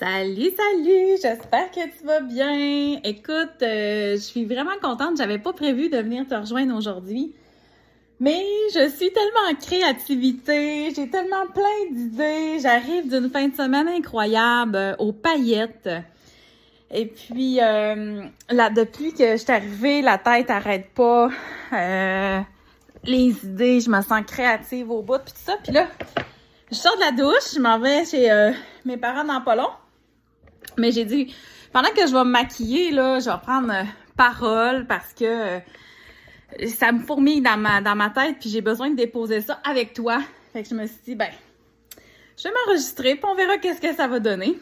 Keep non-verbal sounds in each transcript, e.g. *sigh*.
Salut, salut! J'espère que tu vas bien. Écoute, euh, je suis vraiment contente. J'avais pas prévu de venir te rejoindre aujourd'hui. Mais je suis tellement en créativité, j'ai tellement plein d'idées. J'arrive d'une fin de semaine incroyable euh, aux paillettes. Et puis euh, là, depuis que je suis arrivée, la tête arrête pas. les idées, je me sens créative au bout, puis tout ça. Puis là, je sors de la douche, je m'en vais chez mes parents dans pas long. Mais j'ai dit, pendant que je vais me maquiller, là, je vais prendre euh, parole parce que euh, ça me fourmille dans ma, dans ma tête, puis j'ai besoin de déposer ça avec toi. Fait que je me suis dit, ben, je vais m'enregistrer, puis on verra qu'est-ce que ça va donner.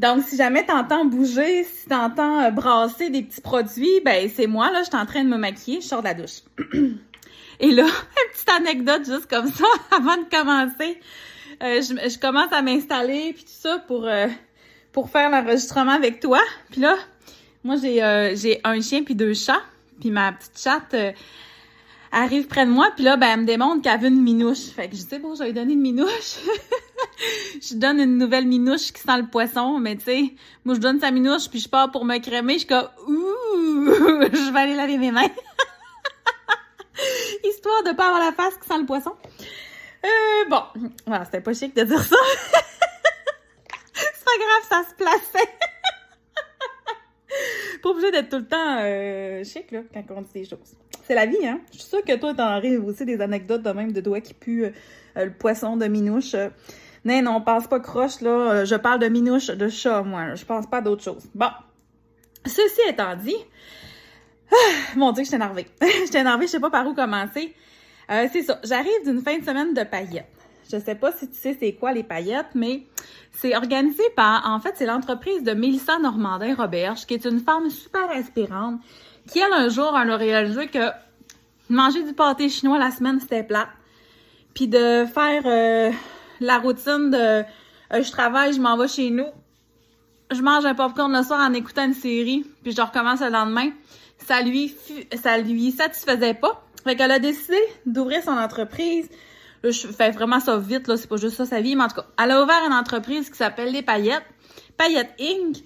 Donc, si jamais t'entends bouger, si t'entends euh, brasser des petits produits, ben, c'est moi, là, je suis en train de me maquiller, je sors de la douche. *clears throat* Et là, *laughs* une petite anecdote juste comme ça, *laughs* avant de commencer. je, je, commence à m'installer, puis tout ça, pour pour faire l'enregistrement avec toi. Puis là, moi, j'ai euh, j'ai un chien puis deux chats. Puis ma petite chatte euh, arrive près de moi. Puis là, ben, elle me démontre qu'elle veut une minouche. Fait que je sais, bon, je vais lui donner une minouche. *laughs* je donne une nouvelle minouche qui sent le poisson. Mais tu sais, moi, je donne sa minouche puis je pars pour me crémer. Je suis comme, ouh, *laughs* je vais aller laver mes mains. *laughs* Histoire de pas avoir la face qui sent le poisson. Euh, bon, voilà, c'était pas chic de dire ça. Pas grave, ça se plaçait. *laughs* pas obligé d'être tout le temps euh, chic, là, quand on dit des choses. C'est la vie, hein? Je suis sûre que toi, t'en arrives aussi des anecdotes de même de doigts qui puent euh, le poisson de minouche. non, non, on passe pas croche, là. Euh, je parle de minouche de chat, moi. Je pense pas d'autre chose. Bon. Ceci étant dit, *sighs* mon Dieu, je suis énervée. *laughs* je suis énervée, je sais pas par où commencer. c'est ça. J'arrive d'une fin de semaine de paillettes. Je sais pas si tu sais c'est quoi les paillettes, mais c'est organisé par, en fait, c'est l'entreprise de Mélissa Normandin-Roberge, qui est une femme super inspirante, qui, elle, un jour, elle a réalisé que manger du pâté chinois la semaine, c'était plat. Puis de faire euh, la routine de euh, je travaille, je m'en vais chez nous, je mange un popcorn le soir en écoutant une série, puis je recommence le lendemain, ça lui, ça lui satisfaisait pas. Fait qu'elle a décidé d'ouvrir son entreprise je fais vraiment ça vite, là, c'est pas juste ça sa vie, mais en tout cas, elle a ouvert une entreprise qui s'appelle Les Paillettes, Paillettes Inc.,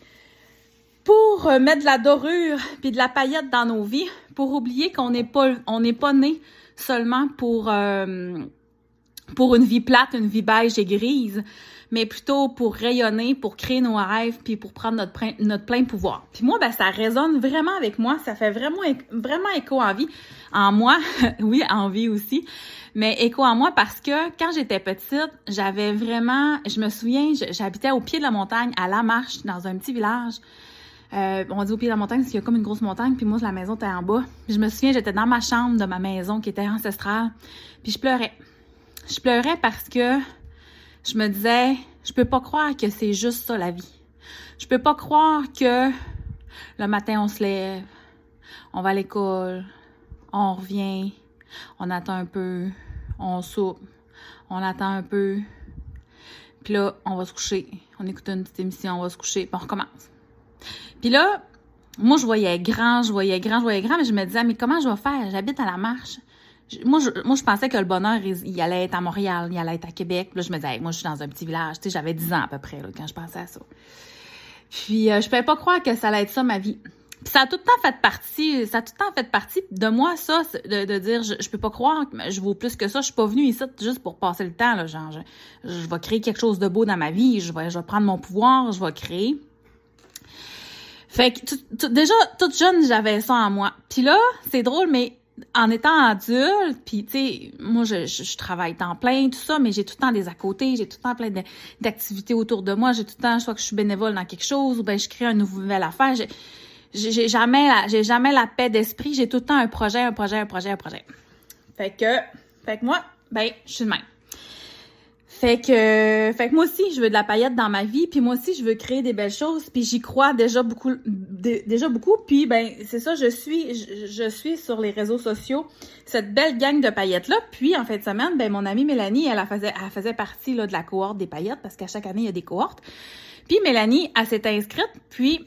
pour euh, mettre de la dorure puis de la paillette dans nos vies, pour oublier qu'on n'est pas, on pas né seulement pour, euh, pour une vie plate, une vie beige et grise, mais plutôt pour rayonner, pour créer nos rêves, puis pour prendre notre, plein pouvoir. Puis moi, ben, ça résonne vraiment avec moi, ça fait vraiment, vraiment écho en vie, en moi, *laughs* oui, en vie aussi, mais écho en moi parce que quand j'étais petite, j'avais vraiment, je me souviens, j'habitais au pied de la montagne, à la marche, dans un petit village. Euh, on dit au pied de la montagne parce qu'il y a comme une grosse montagne, puis moi, la maison était en bas. je me souviens, j'étais dans ma chambre de ma maison qui était ancestrale, puis je pleurais. Je pleurais parce que je me disais, je peux pas croire que c'est juste ça la vie. Je peux pas croire que le matin on se lève, on va à l'école, on revient, on attend un peu, on soupe, on attend un peu, puis là, on va se coucher, on écoute une petite émission, on va se coucher, puis on recommence. Puis là, moi, je voyais grand, je voyais grand, je voyais grand, mais je me disais, mais comment je vais faire? J'habite à la marche. Moi je, moi, je pensais que le bonheur, il, allait être à Montréal, il allait être à Québec. Puis là, je me disais, moi, je suis dans un petit village. Tu sais, j'avais 10 ans à peu près là, quand je pensais à ça. Puis, euh, je pouvais pas croire que ça allait être ça, ma vie. Puis ça a tout le temps fait partie, ça a tout le temps fait partie de moi, ça, de, dire, je, peux pas croire que je vaux plus que ça. Je suis pas venue ici juste pour passer le temps, là. Genre, je, je vais créer quelque chose de beau dans ma vie. Je vais, je vais prendre mon pouvoir, je vais créer. Fait que, déjà, toute jeune, j'avais ça en moi. Puis là, c'est drôle, mais en étant adulte, puis tu sais, moi je, je, travaille temps plein, tout ça, mais j'ai tout le temps des à côté, j'ai tout le temps plein d'activités autour de moi, j'ai tout le temps, soit que je suis bénévole dans quelque chose, ou ben je crée une nouvelle affaire. J'ai jamais la, j'ai jamais la paix d'esprit, j'ai tout le temps un projet, un projet, un projet, un projet. Fait que, fait que moi, ben, je suis de même. Fait que, fait que moi aussi, je veux de la paillette dans ma vie, puis moi aussi, je veux créer des belles choses, puis j'y crois déjà beaucoup, déjà beaucoup, puis ben c'est ça, je suis, je, suis sur les réseaux sociaux cette belle gang de paillettes là, puis en fin de semaine, ben mon amie Mélanie, elle, faisait, elle faisait partie là de la cohorte des paillettes parce qu'à chaque année il y a des cohortes, puis Mélanie, elle s'est inscrite, puis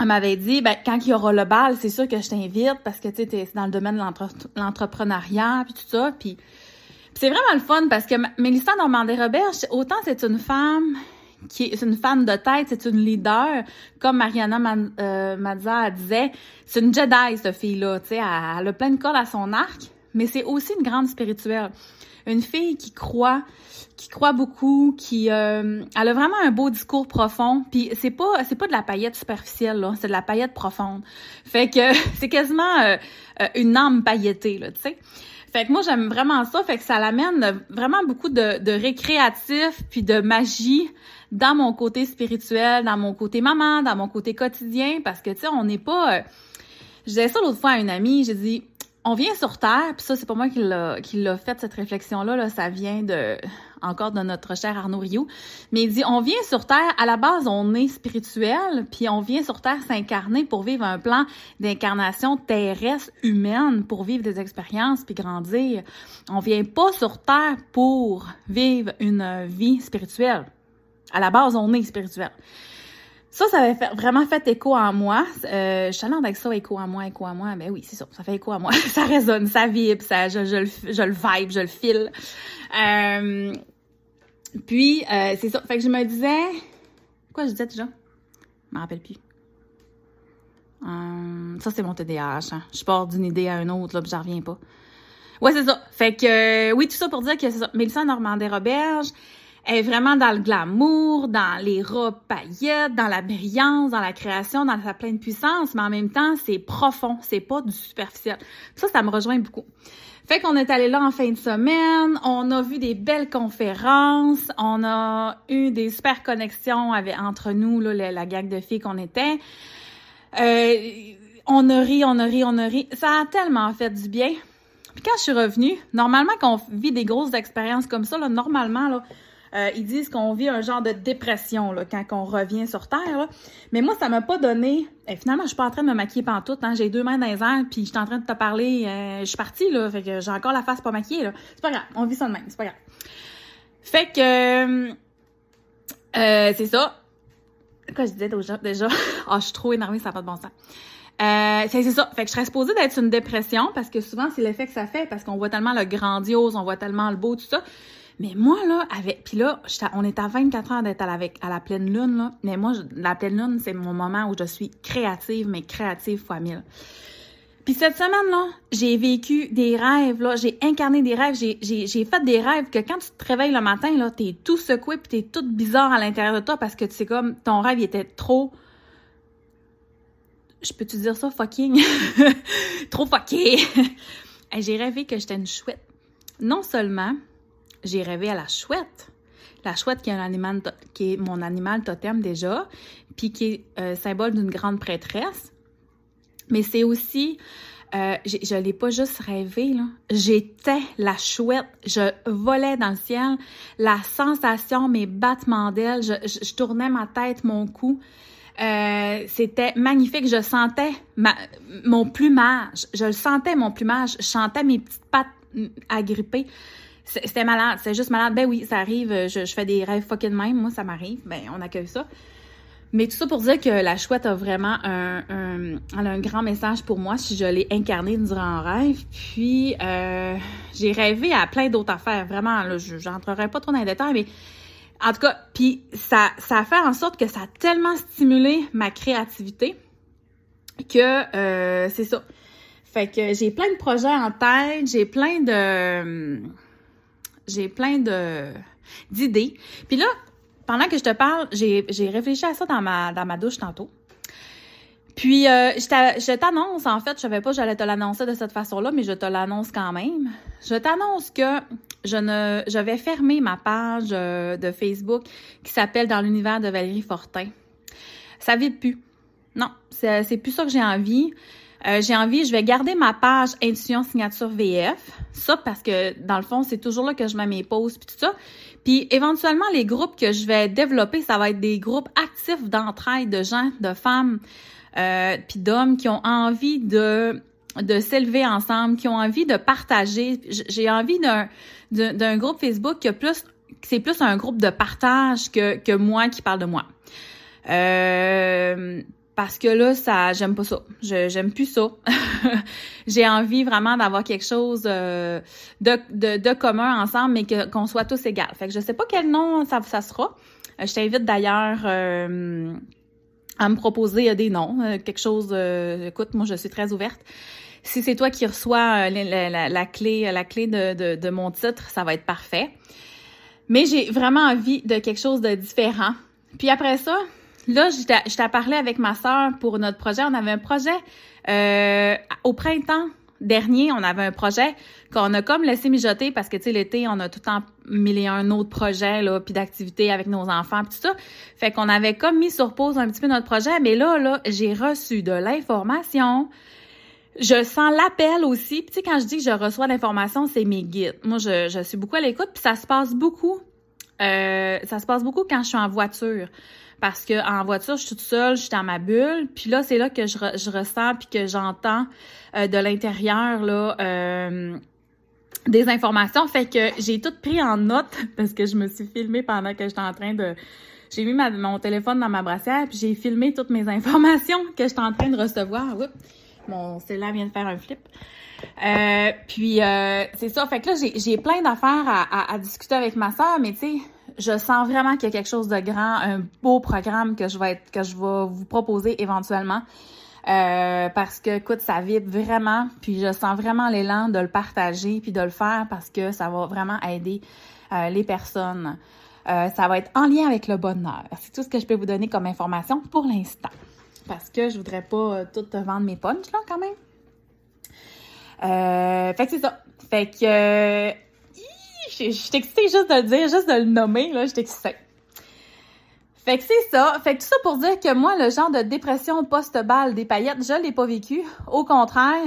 elle m'avait dit, ben, quand il y aura le bal, c'est sûr que je t'invite parce que, tu sais, c'est dans le domaine de l'entrepreneuriat, puis tout ça. Puis c'est vraiment le fun parce que Mélissa Normandie-Robert, autant c'est une femme qui est une femme de tête, c'est une leader, comme Mariana euh, Mazza disait, c'est une Jedi, cette fille-là, tu sais, elle, a plein de cordes à son arc, mais c'est aussi une grande spirituelle. Une fille qui croit, qui croit beaucoup, qui euh, elle a vraiment un beau discours profond. Puis c'est pas c'est pas de la paillette superficielle là, c'est de la paillette profonde. Fait que *laughs* c'est quasiment euh, une âme paillettée là, tu sais. Fait que moi, j'aime vraiment ça. Fait que ça l'amène vraiment beaucoup de, de récréatif puis de magie dans mon côté spirituel, dans mon côté maman, dans mon côté quotidien. Parce que, tu sais, on n'est pas... Euh, je ça l'autre fois à une amie, j'ai dit, on vient sur Terre, puis ça, c'est pas moi qui l'a, fait, cette réflexion-là, là, ça vient de encore de notre cher Arnaud Rioux. Mais il dit, on vient sur Terre, à la base, on est spirituel, puis on vient sur Terre s'incarner pour vivre un plan d'incarnation terrestre, humaine, pour vivre des expériences, puis grandir. On vient pas sur Terre pour vivre une vie spirituelle. À la base, on est spirituel. Ça, ça avait vraiment fait écho en moi. Euh, je avec ça, écho en moi, écho en moi. Ben oui, c'est ça, ça fait écho à moi. *laughs* ça résonne, ça vibre, ça, je, le, vibe, je le file. Euh, puis, euh, c'est ça. Fait que je me disais... Quoi je disais déjà? Je me rappelle plus. Euh, ça, c'est mon TDAH. Hein. Je pars d'une idée à une autre, là, puis j'en reviens pas. Ouais, c'est ça. Fait que, oui, tout ça pour dire que c'est ça. Mélissa Normandie-Roberge, est vraiment dans le glamour, dans les robes paillettes, dans la brillance, dans la création, dans sa pleine puissance, mais en même temps, c'est profond, c'est pas du superficiel. Ça, ça me rejoint beaucoup. Fait qu'on est allé là en fin de semaine, on a vu des belles conférences, on a eu des super connexions avec, entre nous, là, la, la gang de filles qu'on était. Euh, on a ri, on a ri, on a ri. Ça a tellement fait du bien. Puis quand je suis revenue, normalement, quand on vit des grosses expériences comme ça, là, normalement, là, euh, ils disent qu'on vit un genre de dépression là, quand on revient sur Terre. Mais moi, ça m'a pas donné. Et finalement, je suis pas en train de me maquiller pantoute. Hein. J'ai deux mains dans les airs, puis je suis en train de te parler. Euh, je suis partie, là. Fait que j'ai encore la face pas maquillée. Là. C'est pas grave. On vit ça de même. C'est pas grave. Fait que. Euh, c'est ça. Quoi je disais déjà? déjà? oh, *laughs* je suis trop énervée, ça n'a pas de bon sens. Euh, c'est ça. Fait que je serais supposée d'être une dépression parce que souvent c'est l'effet que ça fait parce qu'on voit tellement le grandiose, on voit tellement le beau, tout ça. Mais moi, là, avec. Puis là, on est à 24 heures d'être à la, pleine lune, là. Mais moi, la pleine lune, c'est mon moment où je suis créative, mais créative fois mille. Puis cette semaine-là, j'ai vécu des rêves, là. J'ai incarné des rêves. J'ai fait des rêves que quand tu te réveilles le matin, là, t'es tout secoué puis t'es tout bizarre à l'intérieur de toi parce que tu sais comme ton rêve il était trop. Je peux te dire ça, fucking? *laughs* trop fucké! *laughs* j'ai rêvé que j'étais une chouette. Non seulement j'ai rêvé à la chouette. La chouette qui est, mon animal totem déjà, puis qui est euh, symbole d'une grande prêtresse. Mais c'est aussi, euh, je l'ai pas juste rêvé, là. J'étais la chouette. Je volais dans le ciel. La sensation, mes battements d'ailes, je, tournais ma tête, mon cou. Euh, c'était magnifique. Je sentais mon plumage. Je le sentais, mon plumage. Je sentais mes petites pattes mm, agrippées. C'était malade, c'était juste malade. Ben oui, ça arrive, je, fais des rêves fucking même, moi ça m'arrive, ben on accueille ça. Mais tout ça pour dire que la chouette a vraiment un, un, un grand message pour moi si je l'ai incarné durant un rêve. Puis euh, j'ai rêvé à plein d'autres affaires, vraiment, là, j'entrerai pas trop dans les détails, mais en tout cas, puis ça, ça a fait en sorte que ça a tellement stimulé ma créativité que euh, c'est ça. Fait que j'ai plein de projets en tête, j'ai plein de j'ai plein de d'idées. Puis là, pendant que je te parle, j'ai réfléchi à ça dans ma, dans ma douche tantôt. Puis, euh, je t'annonce, en fait, je savais pas que j'allais te l'annoncer de cette façon-là, mais je te l'annonce quand même. Je t'annonce que je ne, vais fermer ma page euh, de Facebook qui s'appelle Dans l'univers de Valérie Fortin. Ça vit plus. Non, c'est plus ça que j'ai envie. Euh, j'ai envie, je vais garder ma page Intuition Signature VF. Ça parce que dans le fond, c'est toujours là que je mets mes posts puis tout ça. Puis éventuellement, les groupes que je vais développer, ça va être des groupes actifs d'entraide de gens, de femmes, euh, puis d'hommes qui ont envie de de s'élever ensemble, qui ont envie de partager. J'ai envie d'un d'un groupe Facebook qui a plus c'est plus un groupe de partage que que moi qui parle de moi. Euh, parce que là, ça, j'aime pas ça. Je, j'aime plus ça. *laughs* J'ai envie vraiment d'avoir quelque chose euh, de, de, de, commun ensemble, mais que, qu'on soit tous égaux. Fait que je sais pas quel nom ça, ça sera. Euh, je t'invite d'ailleurs euh, à me proposer des noms, quelque chose. écoute, moi, je suis très ouverte. Si c'est toi qui reçois la, la, la, clé, la clé de, de, de mon titre, ça va être parfait. Mais j'ai vraiment envie de quelque chose de différent. Puis après ça, Là, je t'ai parlé avec ma sœur pour notre projet. On avait un projet euh, au printemps dernier, on avait un projet qu'on a comme laissé mijoter parce que, tu sais, l'été, on a tout le temps mille et un autres projets, là, puis d'activités avec nos enfants, puis tout ça. Fait qu'on avait comme mis sur pause un petit peu notre projet. Mais là, là, j'ai reçu de l'information. Je sens l'appel aussi. Puis, tu sais, quand je dis que je reçois l'information, c'est mes guides. Moi, je, je suis beaucoup à l'écoute, puis ça se passe beaucoup. Euh, ça se passe beaucoup quand je suis en voiture parce que en voiture, je suis toute seule, je suis dans ma bulle. Puis là, c'est là que je, ressens puis que j'entends euh, de l'intérieur là euh, des informations. Fait que j'ai tout pris en note *laughs* parce que je me suis filmée pendant que j'étais en train de j'ai mis mon téléphone dans ma brassière puis j'ai filmé toutes mes informations que j'étais en train de recevoir. Oups, mon cellulaire vient de faire un flip. Euh, puis euh, c'est ça. Fait que là, j'ai plein d'affaires à, à, à, discuter avec ma soeur, mais tu sais, je sens vraiment qu'il y a quelque chose de grand, un beau programme que je vais être, que je vais vous proposer éventuellement. Euh, parce que, écoute, ça vibre vraiment, puis je sens vraiment l'élan de le partager, puis de le faire parce que ça va vraiment aider euh, les personnes. Euh, ça va être en lien avec le bonheur. C'est tout ce que je peux vous donner comme information pour l'instant. Parce que je voudrais pas tout te vendre mes punches, là, quand même. fait que c'est ça. Fait que je suis excitée juste de le dire, juste de le nommer, là, je suis excitée. Fait que c'est ça. Fait que tout ça pour dire que moi, le genre de dépression post-balle des paillettes, je l'ai pas vécu. Au contraire,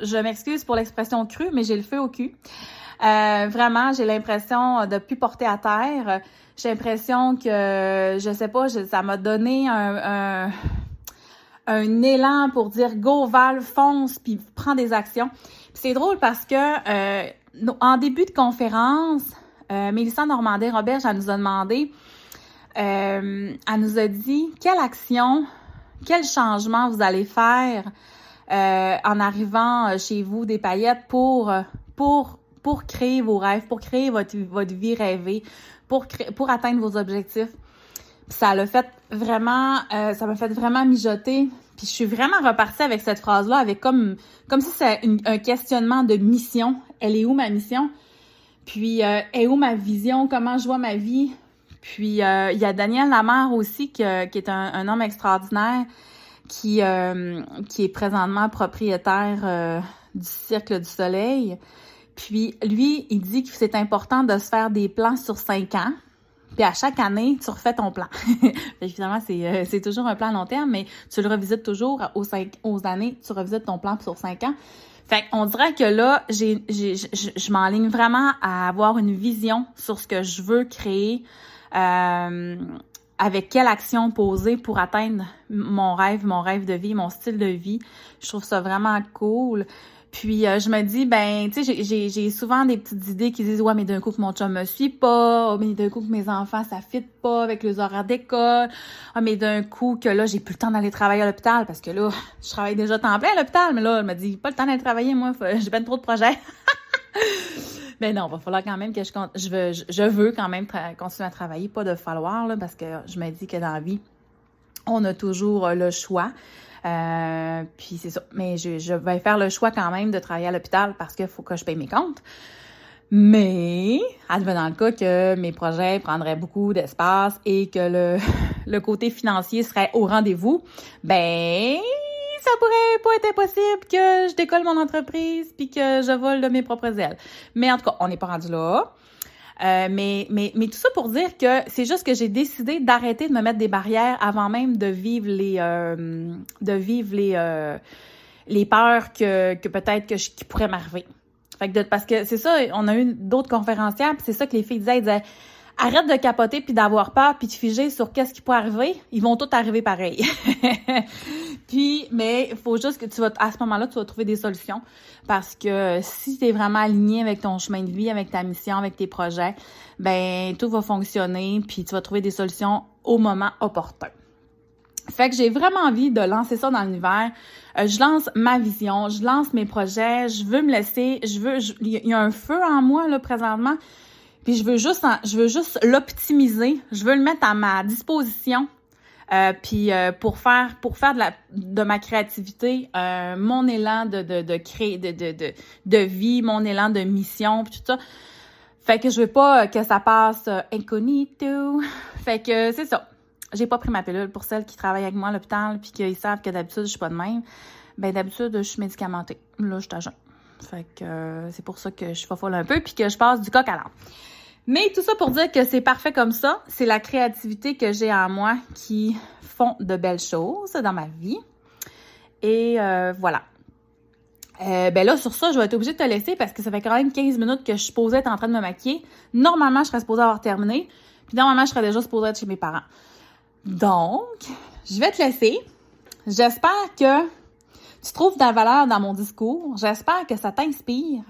je m'excuse pour l'expression crue, mais j'ai le feu au cul. Euh, vraiment, j'ai l'impression de plus porter à terre. J'ai l'impression que, je sais pas, ça m'a donné un, un, un, élan pour dire go Val, fonce, puis prends des actions. C'est drôle parce que euh, en début de conférence, euh, Mélissa Normandin-Robert, elle nous a demandé, euh, elle nous a dit quelle action, quel changement vous allez faire euh, en arrivant chez vous des paillettes pour, créer vos rêves, pour créer votre, vie rêvée, pour, pour atteindre vos objectifs? ça l'a fait vraiment, ça m'a fait vraiment mijoter. Puis je suis vraiment repartie avec cette phrase-là, avec comme, si c'est un questionnement de mission. Elle est où ma mission? Puis, euh, est où ma vision? Comment je vois ma vie? Puis, euh, il y a Daniel Lamar aussi, qui, est un, homme extraordinaire, qui, euh, est présentement propriétaire du Cercle du Soleil. Puis, lui, il dit que c'est important de se faire des plans sur cinq ans. Puis à chaque année, tu refais ton plan. *laughs* Évidemment, c'est, toujours un plan long terme, mais tu le revisites toujours aux années, tu revisites ton plan sur cinq ans. Fait on dirait que là, je m'enligne vraiment à avoir une vision sur ce que je veux créer, euh, avec quelle action poser pour atteindre mon rêve, mon rêve de vie, mon style de vie. Je trouve ça vraiment cool. Puis euh, je me dis, ben, tu sais, j'ai souvent des petites idées qui disent, ouais, mais d'un coup que mon chum me suit pas, oh, mais d'un coup que mes enfants, ça fit pas avec les horaires d'école, ah, mais d'un coup que là, j'ai plus le temps d'aller travailler à l'hôpital parce que là, je travaille déjà temps plein à l'hôpital, mais là, elle me dit, pas le temps d'aller travailler, moi, j'ai pas trop de projets. *laughs* mais non, va falloir quand même que je je veux, je veux quand même continuer à travailler, pas de falloir, là, parce que je me dis que dans la vie, on a toujours le choix. Euh, puis c'est ça. Mais je, je, vais faire le choix quand même de travailler à l'hôpital parce qu'il faut que je paye mes comptes. Mais, dans le cas que mes projets prendraient beaucoup d'espace et que le, *laughs* le côté financier serait au rendez-vous, ben, ça pourrait pas être impossible que je décolle mon entreprise puis que je vole de mes propres ailes. Mais en tout cas, on n'est pas rendu là. Euh, mais, mais, mais tout ça pour dire que c'est juste que j'ai décidé d'arrêter de me mettre des barrières avant même de vivre les euh, de vivre les euh, les peurs que, que peut-être que qui pourraient m'arriver. Fait que parce que c'est ça, on a eu d'autres conférencières, c'est ça que les filles disaient, disaient arrête de capoter puis d'avoir peur puis de figer sur qu'est-ce qui pourrait arriver, ils vont tous arriver pareil. *laughs* puis mais il faut juste que tu vas à ce moment-là tu vas trouver des solutions parce que si tu es vraiment aligné avec ton chemin de vie, avec ta mission, avec tes projets, ben tout va fonctionner puis tu vas trouver des solutions au moment opportun. Fait que j'ai vraiment envie de lancer ça dans l'univers. Euh, je lance ma vision, je lance mes projets, je veux me laisser, je veux, il y a un feu en moi là présentement, puis je veux juste, je veux juste l'optimiser, je veux le mettre à ma disposition, euh, euh, pour faire, pour faire de la, de ma créativité, euh, mon élan de de de créer, de de de, de vie, mon élan de mission, puis tout ça. Fait que je veux pas que ça passe incognito. *laughs* Fait que c'est ça j'ai pas pris ma pilule pour celles qui travaillent avec moi à l'hôpital puis qu'ils savent que d'habitude je suis pas de même. Ben d'habitude je suis médicamentée. Là je suis. Fait que euh, c'est pour ça que je suis folle un peu puis que je passe du coq à l'âne. Mais tout ça pour dire que c'est parfait comme ça. C'est la créativité que j'ai en moi qui font de belles choses dans ma vie. Et euh, voilà. Euh, ben là, sur ça, je vais être obligée de te laisser parce que ça fait quand même 15 minutes que je suis posée être en train de me maquiller. Normalement, je serais supposée avoir terminé. Puis normalement, je serais déjà supposée être chez mes parents. Donc, je vais te laisser. J'espère que tu trouves de la valeur dans mon discours. J'espère que ça t'inspire.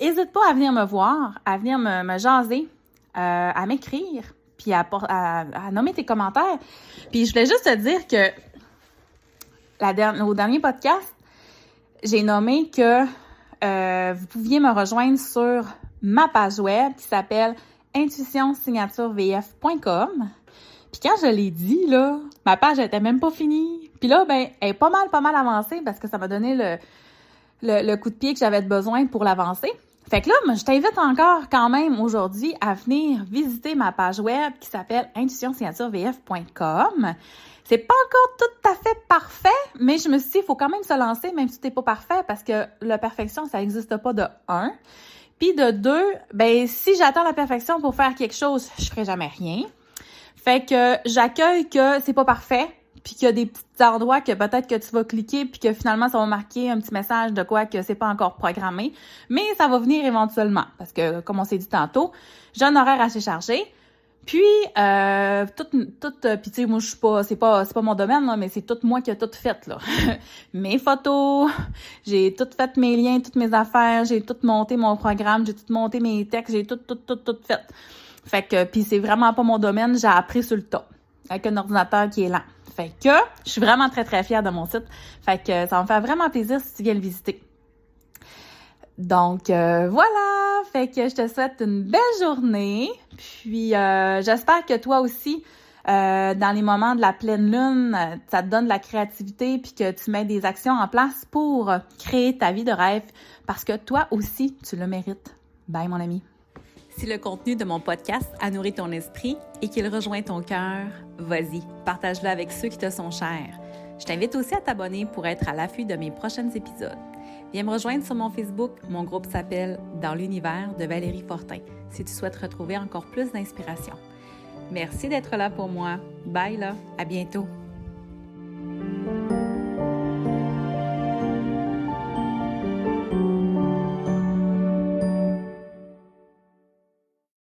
N'hésite pas à venir me voir, à venir me, jaser, euh, à m'écrire, puis à, nommer tes commentaires. Puis je voulais juste te dire que la au dernier podcast, j'ai nommé que euh, vous pouviez me rejoindre sur ma page web qui s'appelle intuitionsignaturevf.com. Puis quand je l'ai dit, là, ma page était même pas finie. Puis là, ben, elle est pas mal, pas mal avancée parce que ça m'a donné le, le, coup de pied que j'avais besoin pour l'avancer. Fait que là, je t'invite encore quand même aujourd'hui à venir visiter ma page web qui s'appelle intuitionsignaturevf.com. C'est pas encore tout à fait parfait, mais je me suis dit, il faut quand même se lancer, même si t'es pas parfait, parce que la perfection, ça n'existe pas de un. Puis de deux, ben si j'attends la perfection pour faire quelque chose, je ferai jamais rien. Fait que j'accueille que c'est pas parfait, puis qu'il y a des petits endroits que peut-être que tu vas cliquer puis que finalement ça va marquer un petit message de quoi que c'est pas encore programmé, mais ça va venir éventuellement parce que comme on s'est dit tantôt, j'ai un horaire assez chargé. Puis euh, tout tout puis tu sais moi je suis pas c'est pas c'est pas mon domaine là, mais c'est tout moi qui a tout fait là. *laughs* mes photos, j'ai tout fait mes liens, toutes mes affaires, j'ai tout monté mon programme, j'ai tout monté mes textes, j'ai tout tout tout tout fait. Fait que, puis c'est vraiment pas mon domaine, j'ai appris sur le tas avec un ordinateur qui est lent. Fait que, je suis vraiment très très fière de mon site. Fait que ça va me faire vraiment plaisir si tu viens le visiter. Donc euh, voilà, fait que je te souhaite une belle journée. Puis euh, j'espère que toi aussi, euh, dans les moments de la pleine lune, ça te donne de la créativité puis que tu mets des actions en place pour créer ta vie de rêve parce que toi aussi, tu le mérites. Bye mon ami. Si le contenu de mon podcast a nourri ton esprit et qu'il rejoint ton cœur, vas-y, partage-le avec ceux qui te sont chers. Je t'invite aussi à t'abonner pour être à l'affût de mes prochains épisodes. Viens me rejoindre sur mon Facebook. Mon groupe s'appelle Dans l'univers de Valérie Fortin si tu souhaites retrouver encore plus d'inspiration. Merci d'être là pour moi. Bye là, à bientôt.